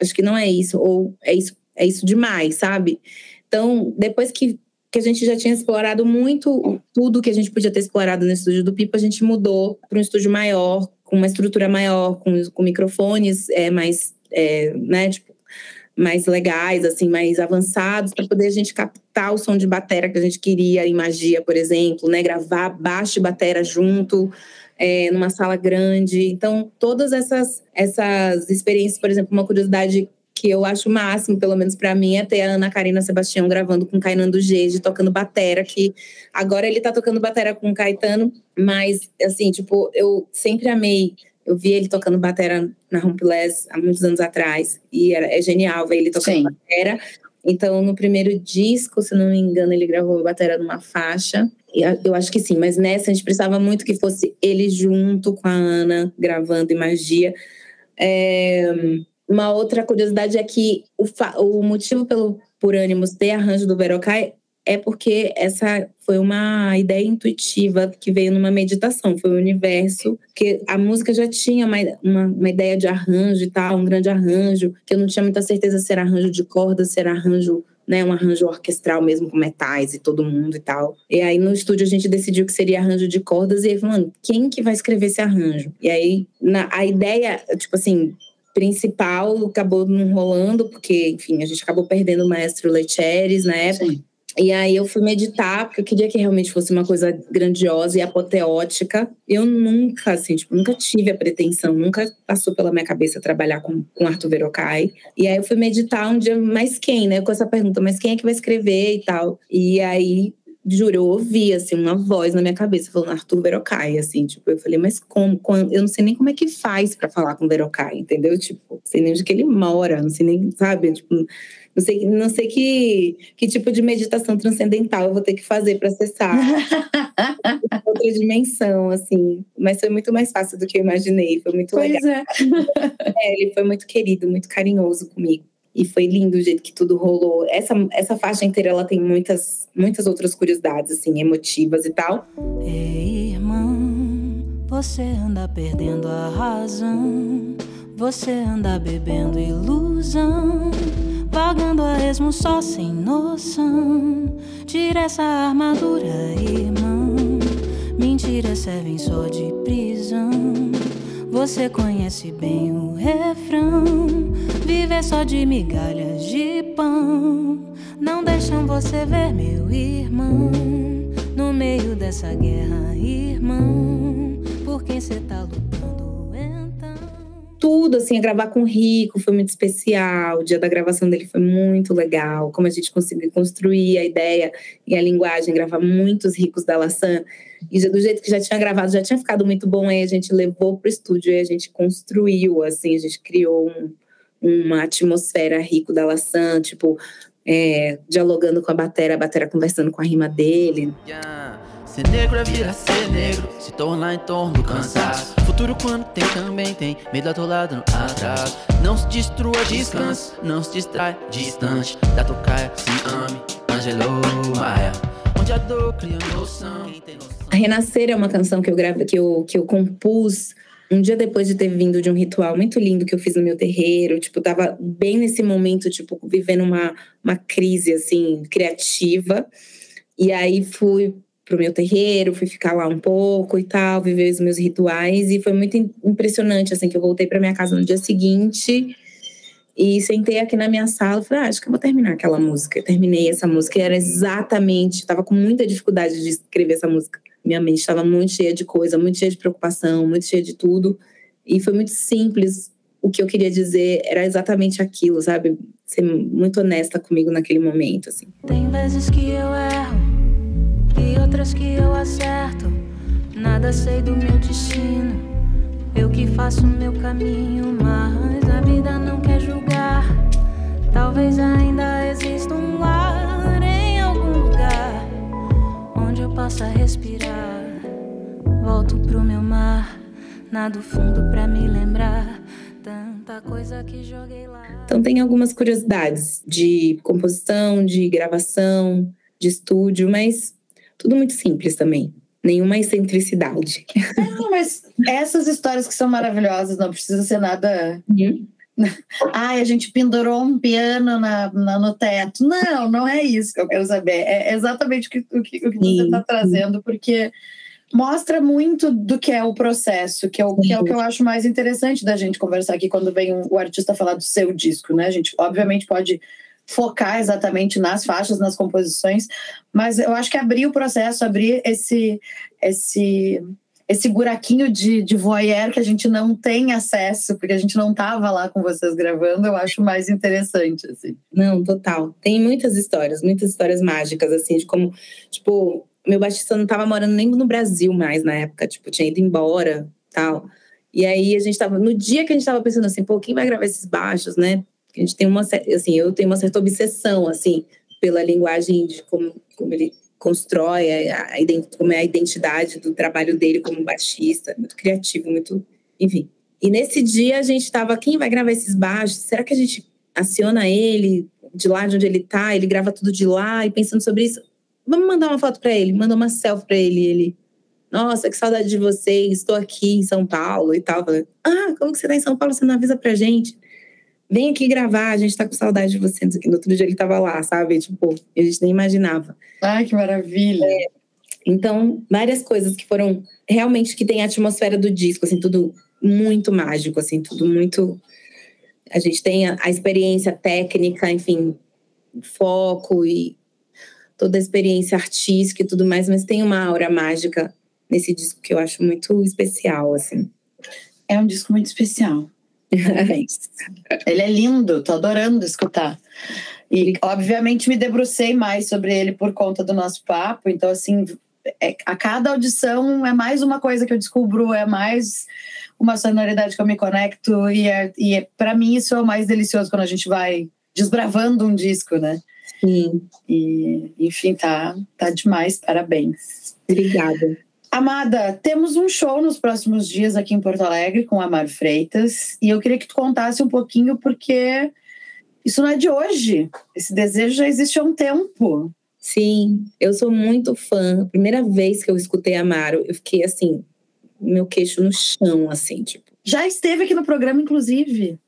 acho que não é isso, ou é isso, é isso demais, sabe? Então, depois que, que a gente já tinha explorado muito tudo que a gente podia ter explorado no estúdio do Pipa, a gente mudou para um estúdio maior, com uma estrutura maior, com, com microfones é, mais, é, né, tipo, mais legais, assim, mais avançados, para poder a gente captar o som de batera que a gente queria em magia, por exemplo, né? Gravar baixo e batera junto é, numa sala grande. Então, todas essas, essas experiências, por exemplo, uma curiosidade que eu acho o máximo, pelo menos para mim, é ter a Ana Karina Sebastião gravando com Kainan do Gege, tocando batera, que agora ele tá tocando batera com Caetano, mas, assim, tipo, eu sempre amei. Eu vi ele tocando batera na Rumpeless há muitos anos atrás, e era, é genial ver ele tocando Sim. batera. Então, no primeiro disco, se não me engano, ele gravou batera numa faixa. Eu acho que sim, mas nessa a gente precisava muito que fosse ele junto com a Ana, gravando em magia. É, uma outra curiosidade é que o, o motivo pelo por ânimos ter arranjo do Verocai é porque essa foi uma ideia intuitiva que veio numa meditação, foi o universo, que a música já tinha uma, uma, uma, ideia de arranjo e tal, um grande arranjo, que eu não tinha muita certeza se era arranjo de cordas, se era arranjo né, um arranjo orquestral mesmo com metais e todo mundo e tal. E aí no estúdio a gente decidiu que seria arranjo de cordas e aí falando, quem que vai escrever esse arranjo? E aí na, a ideia, tipo assim, principal acabou não rolando, porque, enfim, a gente acabou perdendo o maestro Lecheres na época. Sim. E aí eu fui meditar, porque eu queria que realmente fosse uma coisa grandiosa e apoteótica. Eu nunca, assim, tipo, nunca tive a pretensão, nunca passou pela minha cabeça trabalhar com, com Arthur Verocai. E aí eu fui meditar um dia, mas quem, né? Com essa pergunta, mas quem é que vai escrever e tal? E aí juro, eu ouvi, assim, uma voz na minha cabeça falando Arthur Verocai, assim, tipo, eu falei, mas como? Quando? Eu não sei nem como é que faz para falar com Verocai, entendeu? Tipo, não sei nem onde que ele mora, não sei nem, sabe? Tipo, não sei, não sei que, que tipo de meditação transcendental eu vou ter que fazer para acessar outra dimensão, assim. Mas foi muito mais fácil do que eu imaginei. Foi muito pois legal. É. é, ele foi muito querido, muito carinhoso comigo. E foi lindo o jeito que tudo rolou. Essa, essa faixa inteira ela tem muitas, muitas outras curiosidades, assim, emotivas e tal. Ei, irmão, você anda perdendo a razão. Você anda bebendo ilusão vagando a esmo só sem noção. Tira essa armadura, irmão. mentiras servem só de prisão. Você conhece bem o refrão. Viver só de migalhas de pão. Não deixam você ver, meu irmão. No meio dessa guerra, irmão. Por quem você tá lutando? Tudo, assim, a gravar com o Rico foi muito especial. O dia da gravação dele foi muito legal. Como a gente conseguiu construir a ideia e a linguagem, gravar muitos ricos da Laçã. E do jeito que já tinha gravado, já tinha ficado muito bom. Aí a gente levou para o estúdio e a gente construiu, assim, a gente criou um, uma atmosfera rico da Laçã, tipo, é, dialogando com a batera, a batera conversando com a rima dele. Ser negro é virar ser negro, se tornar em torno do cansaço. Futuro quando tem também tem, medo atolado no atraso. Não se destrua, descanse, não se distrai, distante. Da tocaia, se ame, Angelo Maia. Onde a dor cria noção, quem Renascer é uma canção que eu gravei, que eu, que eu compus um dia depois de ter vindo de um ritual muito lindo que eu fiz no meu terreiro. Tipo, tava bem nesse momento, tipo, vivendo uma, uma crise, assim, criativa. E aí fui pro meu terreiro, fui ficar lá um pouco e tal, viver os meus rituais. E foi muito impressionante, assim, que eu voltei para minha casa no dia seguinte e sentei aqui na minha sala falei, ah, acho que eu vou terminar aquela música. Eu terminei essa música e era exatamente, estava com muita dificuldade de escrever essa música minha mente estava muito cheia de coisa, muito cheia de preocupação, muito cheia de tudo. E foi muito simples. O que eu queria dizer era exatamente aquilo, sabe? Ser muito honesta comigo naquele momento, assim. Tem vezes que eu erro e outras que eu acerto. Nada sei do meu destino. Eu que faço meu caminho, mas a vida não quer julgar. Talvez ainda exista um lar em algum lugar onde eu possa respirar. Volto pro meu mar, nado fundo pra me lembrar. Tanta coisa que joguei lá. Então tem algumas curiosidades de composição, de gravação, de estúdio, mas tudo muito simples também. Nenhuma excentricidade. Não, mas essas histórias que são maravilhosas, não precisa ser nada. Uhum. Ai, a gente pendurou um piano na, na, no teto. Não, não é isso que eu quero saber. É exatamente o que, o que, o que você está trazendo, porque mostra muito do que é o processo, que é o, que é o que eu acho mais interessante da gente conversar aqui quando vem o artista falar do seu disco, né? A gente, obviamente, pode focar exatamente nas faixas, nas composições, mas eu acho que abrir o processo, abrir esse, esse esse buraquinho de, de voyeur que a gente não tem acesso, porque a gente não estava lá com vocês gravando, eu acho mais interessante, assim. Não, total. Tem muitas histórias, muitas histórias mágicas, assim, de como, tipo, meu baixista não estava morando nem no Brasil mais na época, tipo, tinha ido embora, tal. E aí a gente estava no dia que a gente estava pensando assim, pô, quem vai gravar esses baixos, né? A gente tem uma, assim, eu tenho uma certa obsessão, assim, pela linguagem de como, como ele constrói, a, a, como é a identidade do trabalho dele como baixista, muito criativo, muito, enfim. E nesse dia a gente estava, quem vai gravar esses baixos? Será que a gente aciona ele de lá de onde ele está? Ele grava tudo de lá e pensando sobre isso, vamos mandar uma foto para ele, manda uma selfie para ele, ele nossa, que saudade de vocês, estou aqui em São Paulo e tal. Falei, ah, como que você está em São Paulo? Você não avisa pra gente? Vem aqui gravar, a gente está com saudade de você. No outro dia ele estava lá, sabe? Tipo, a gente nem imaginava. Ai, que maravilha. É, então, várias coisas que foram realmente que tem a atmosfera do disco, assim, tudo muito mágico, assim, tudo muito. A gente tem a, a experiência técnica, enfim, foco e toda a experiência artística e tudo mais, mas tem uma aura mágica nesse disco que eu acho muito especial, assim. É um disco muito especial. ele é lindo, tô adorando escutar. E, obviamente, me debrucei mais sobre ele por conta do nosso papo. Então, assim, é, a cada audição é mais uma coisa que eu descubro, é mais uma sonoridade que eu me conecto. E, é, e é, para mim, isso é o mais delicioso quando a gente vai desbravando um disco, né? Sim. E, enfim, tá, tá demais. Parabéns. Obrigada. Amada, temos um show nos próximos dias aqui em Porto Alegre com Amaro Freitas. E eu queria que tu contasse um pouquinho, porque isso não é de hoje. Esse desejo já existe há um tempo. Sim, eu sou muito fã. Primeira vez que eu escutei Amaro, eu fiquei assim, meu queixo no chão, assim, tipo. Já esteve aqui no programa, inclusive.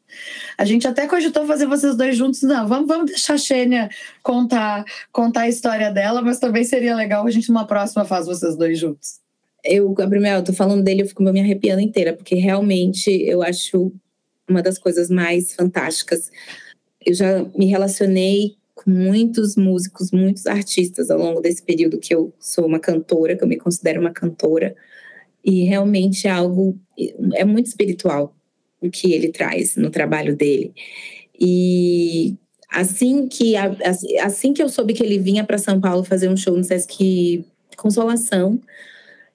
A gente até cogitou fazer vocês dois juntos. Não, vamos, vamos deixar a Xênia contar, contar a história dela, mas também seria legal a gente numa próxima faz vocês dois juntos. Eu, Gabriel, eu tô falando dele, eu fico me arrepiando inteira, porque realmente eu acho uma das coisas mais fantásticas. Eu já me relacionei com muitos músicos, muitos artistas ao longo desse período que eu sou uma cantora, que eu me considero uma cantora, e realmente é algo é muito espiritual o que ele traz no trabalho dele. E assim que assim que eu soube que ele vinha para São Paulo fazer um show no Sesc Consolação,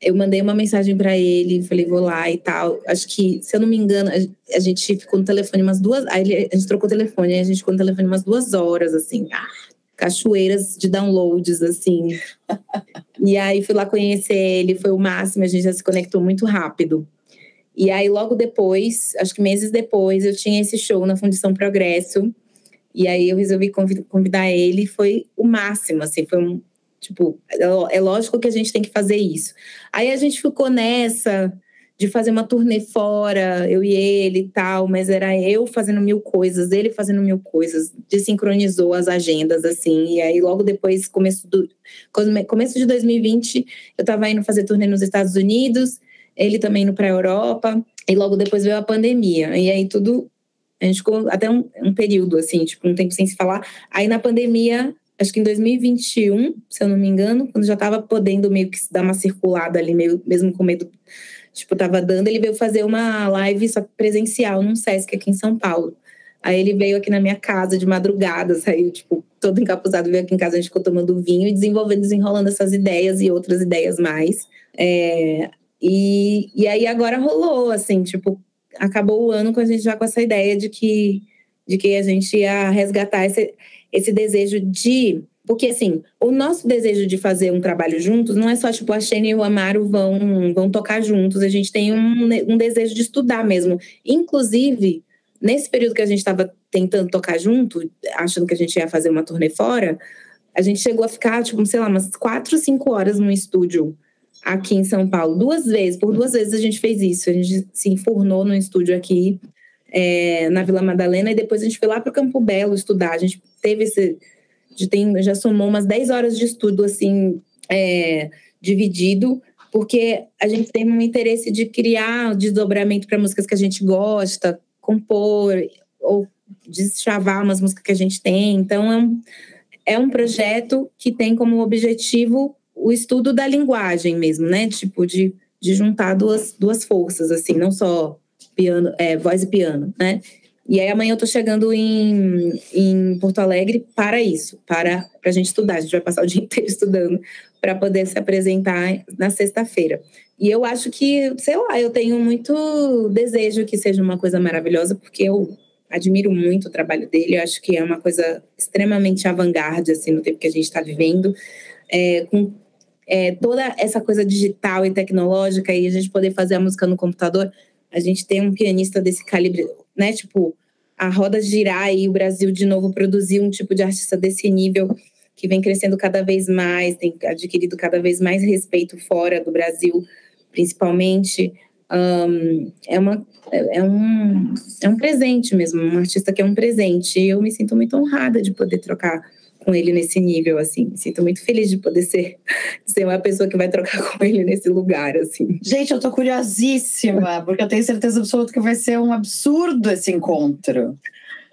eu mandei uma mensagem para ele, falei, vou lá e tal. Acho que, se eu não me engano, a, gente ficou no telefone umas duas. Aí a gente trocou o telefone, aí a gente ficou no telefone umas duas horas, assim. Ah, cachoeiras de downloads, assim. e aí fui lá conhecer ele, foi o máximo, a gente já se conectou muito rápido. E aí, logo depois, acho que meses depois, eu tinha esse show na Fundição Progresso. E aí eu resolvi convidar ele, foi o máximo, assim, foi um, Tipo, é, é lógico que a gente tem que fazer isso. Aí a gente ficou nessa de fazer uma turnê fora, eu e ele e tal, mas era eu fazendo mil coisas, ele fazendo mil coisas, desincronizou as agendas, assim, e aí logo depois, começo, do, começo de 2020, eu tava indo fazer turnê nos Estados Unidos, ele também indo pra Europa, e logo depois veio a pandemia, e aí tudo, a gente ficou até um, um período, assim, tipo, um tempo sem se falar, aí na pandemia acho que em 2021, se eu não me engano, quando já estava podendo meio que dar uma circulada ali, meio, mesmo com medo, tipo, tava dando, ele veio fazer uma live só presencial num Sesc aqui em São Paulo. Aí ele veio aqui na minha casa de madrugada, saiu, tipo, todo encapuzado, veio aqui em casa, a gente ficou tomando vinho e desenvolvendo, desenrolando essas ideias e outras ideias mais. É, e, e aí agora rolou, assim, tipo, acabou o ano com a gente já com essa ideia de que, de que a gente ia resgatar esse esse desejo de. Porque, assim, o nosso desejo de fazer um trabalho juntos não é só, tipo, a Shane e o Amaro vão, vão tocar juntos. A gente tem um, um desejo de estudar mesmo. Inclusive, nesse período que a gente estava tentando tocar junto, achando que a gente ia fazer uma turnê fora, a gente chegou a ficar, tipo, sei lá, umas quatro, cinco horas no estúdio aqui em São Paulo. Duas vezes, por duas vezes a gente fez isso. A gente se enfornou no estúdio aqui é, na Vila Madalena e depois a gente foi lá para o Campo Belo estudar. A gente teve esse. Tem, já somou umas 10 horas de estudo, assim, é, dividido, porque a gente tem um interesse de criar desdobramento para músicas que a gente gosta, compor, ou deschavar umas músicas que a gente tem. Então, é um, é um projeto que tem como objetivo o estudo da linguagem mesmo, né? Tipo, de, de juntar duas, duas forças, assim, não só piano, é, voz e piano, né? E aí amanhã eu tô chegando em, em Porto Alegre para isso, para a gente estudar. A gente vai passar o dia inteiro estudando para poder se apresentar na sexta-feira. E eu acho que, sei lá, eu tenho muito desejo que seja uma coisa maravilhosa, porque eu admiro muito o trabalho dele. Eu acho que é uma coisa extremamente avant-garde, assim, no tempo que a gente está vivendo. É, com é, toda essa coisa digital e tecnológica e a gente poder fazer a música no computador a gente tem um pianista desse calibre, né? Tipo, a roda girar e o Brasil de novo produzir um tipo de artista desse nível que vem crescendo cada vez mais, tem adquirido cada vez mais respeito fora do Brasil, principalmente. Um, é, uma, é, um, é um presente mesmo, um artista que é um presente. E eu me sinto muito honrada de poder trocar com ele nesse nível, assim. Sinto muito feliz de poder ser, ser uma pessoa que vai trocar com ele nesse lugar, assim. Gente, eu tô curiosíssima, porque eu tenho certeza absoluta que vai ser um absurdo esse encontro.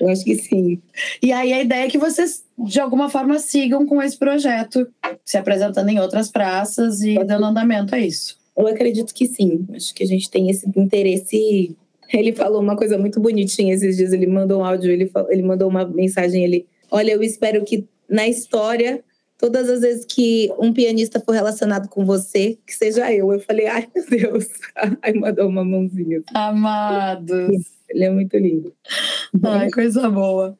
Eu acho que sim. E aí a ideia é que vocês, de alguma forma, sigam com esse projeto, se apresentando em outras praças e dando andamento a isso. Eu acredito que sim. Acho que a gente tem esse interesse. Ele falou uma coisa muito bonitinha esses dias. Ele mandou um áudio, ele, ele mandou uma mensagem. Ele, olha, eu espero que na história, todas as vezes que um pianista for relacionado com você, que seja eu. Eu falei, ai meu Deus. Aí mandou uma mãozinha. Amados. Ele é muito lindo. Ai, coisa boa.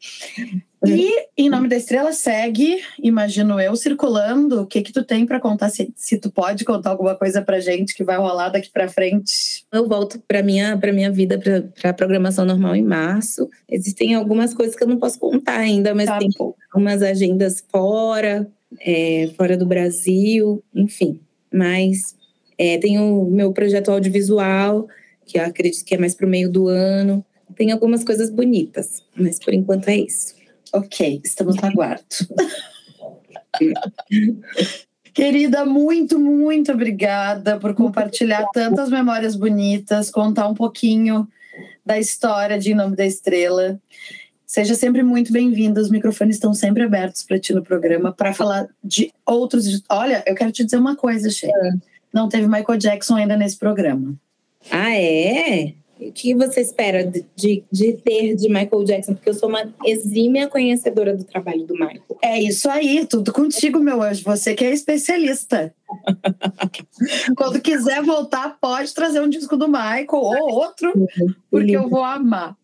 E em nome da estrela segue, imagino eu, circulando. O que que tu tem para contar? Se, se tu pode contar alguma coisa pra gente que vai rolar daqui para frente. Eu volto para minha para minha vida para a programação normal em março. Existem algumas coisas que eu não posso contar ainda, mas tá tem bom. algumas agendas fora, é, fora do Brasil, enfim. Mas é, tem o meu projeto audiovisual que eu acredito que é mais para o meio do ano. Tem algumas coisas bonitas, mas por enquanto é isso. Ok, estamos no aguardo. Querida, muito, muito obrigada por compartilhar tantas memórias bonitas, contar um pouquinho da história de Em Nome da Estrela. Seja sempre muito bem-vinda. Os microfones estão sempre abertos para ti no programa para falar de outros. Olha, eu quero te dizer uma coisa, Sheila. É. Não teve Michael Jackson ainda nesse programa. Ah, é? O que você espera de, de ter de Michael Jackson? Porque eu sou uma exímia conhecedora do trabalho do Michael. É isso aí, tudo contigo, meu anjo. Você que é especialista. Quando quiser voltar, pode trazer um disco do Michael ou outro, porque eu vou amar.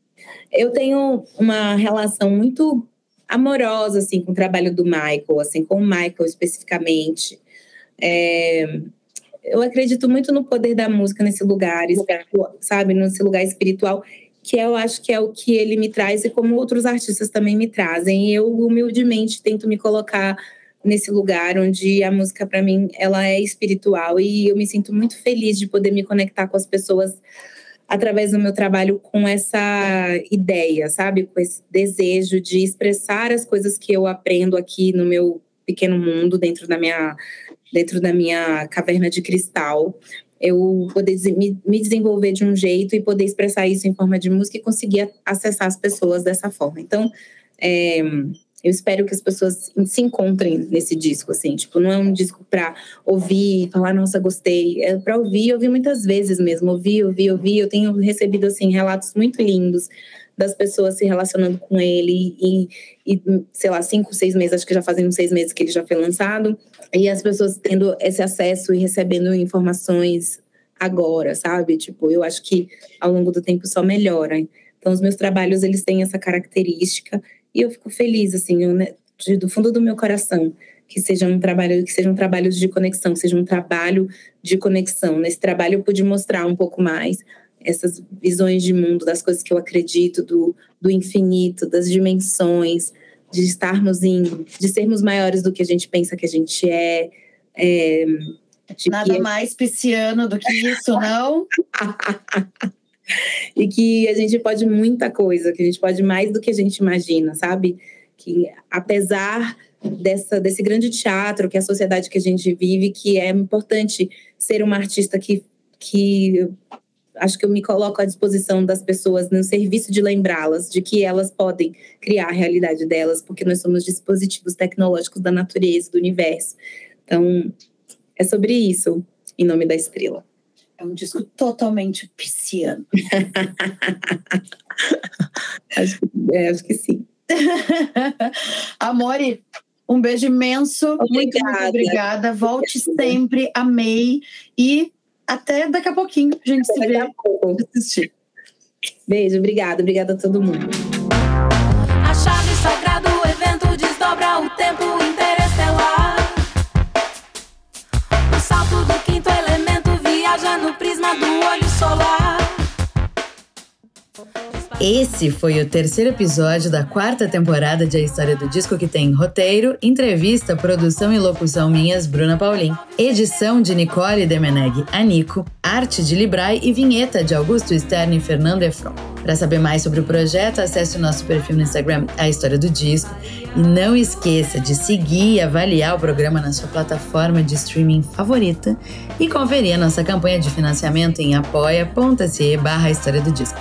Eu tenho uma relação muito amorosa assim com o trabalho do Michael, assim com o Michael especificamente. É, eu acredito muito no poder da música nesse lugar, sabe, nesse lugar espiritual, que eu acho que é o que ele me traz e como outros artistas também me trazem. E eu humildemente tento me colocar nesse lugar onde a música para mim ela é espiritual e eu me sinto muito feliz de poder me conectar com as pessoas através do meu trabalho com essa ideia, sabe, com esse desejo de expressar as coisas que eu aprendo aqui no meu pequeno mundo dentro da minha dentro da minha caverna de cristal, eu poder me desenvolver de um jeito e poder expressar isso em forma de música e conseguir acessar as pessoas dessa forma. Então, é, eu espero que as pessoas se encontrem nesse disco, assim, tipo, não é um disco para ouvir falar, nossa, gostei, é para ouvir, ouvir muitas vezes mesmo, ouvir, ouvir, ouvir. Eu tenho recebido, assim, relatos muito lindos das pessoas se relacionando com ele e, e, sei lá, cinco, seis meses, acho que já fazem uns seis meses que ele já foi lançado, e as pessoas tendo esse acesso e recebendo informações agora, sabe? Tipo, eu acho que ao longo do tempo só melhora. Então, os meus trabalhos, eles têm essa característica e eu fico feliz, assim, eu, né, de, do fundo do meu coração, que seja um trabalho, que sejam trabalhos de conexão, que seja um trabalho de conexão. Nesse trabalho eu pude mostrar um pouco mais essas visões de mundo, das coisas que eu acredito, do, do infinito, das dimensões, de estarmos em, de sermos maiores do que a gente pensa que a gente é. é Nada que... mais pisciano do que isso, não? e que a gente pode muita coisa, que a gente pode mais do que a gente imagina, sabe? Que apesar dessa, desse grande teatro, que é a sociedade que a gente vive, que é importante ser uma artista que, que acho que eu me coloco à disposição das pessoas no serviço de lembrá-las de que elas podem criar a realidade delas, porque nós somos dispositivos tecnológicos da natureza, do universo. Então, é sobre isso, em nome da estrela. É um disco totalmente pisciano. acho, que, é, acho que sim. Amore, um beijo imenso. Obrigada. Muito, muito obrigada. Volte sempre. Amei. E até daqui a pouquinho a gente se vê. Assistir. Beijo, obrigada, obrigada a todo mundo. A chave sagrada do evento desdobra o tempo interestelar. O salto do quinto elemento viaja no prisma do olho solar. Esse foi o terceiro episódio da quarta temporada de A História do Disco, que tem roteiro, entrevista, produção e locução minhas, Bruna Paulin. Edição de Nicole Demeneg, Anico, arte de Librai e vinheta de Augusto Stern e Fernando Efron. Para saber mais sobre o projeto, acesse o nosso perfil no Instagram, A História do Disco. E não esqueça de seguir e avaliar o programa na sua plataforma de streaming favorita e conferir a nossa campanha de financiamento em apoia.se barra História do Disco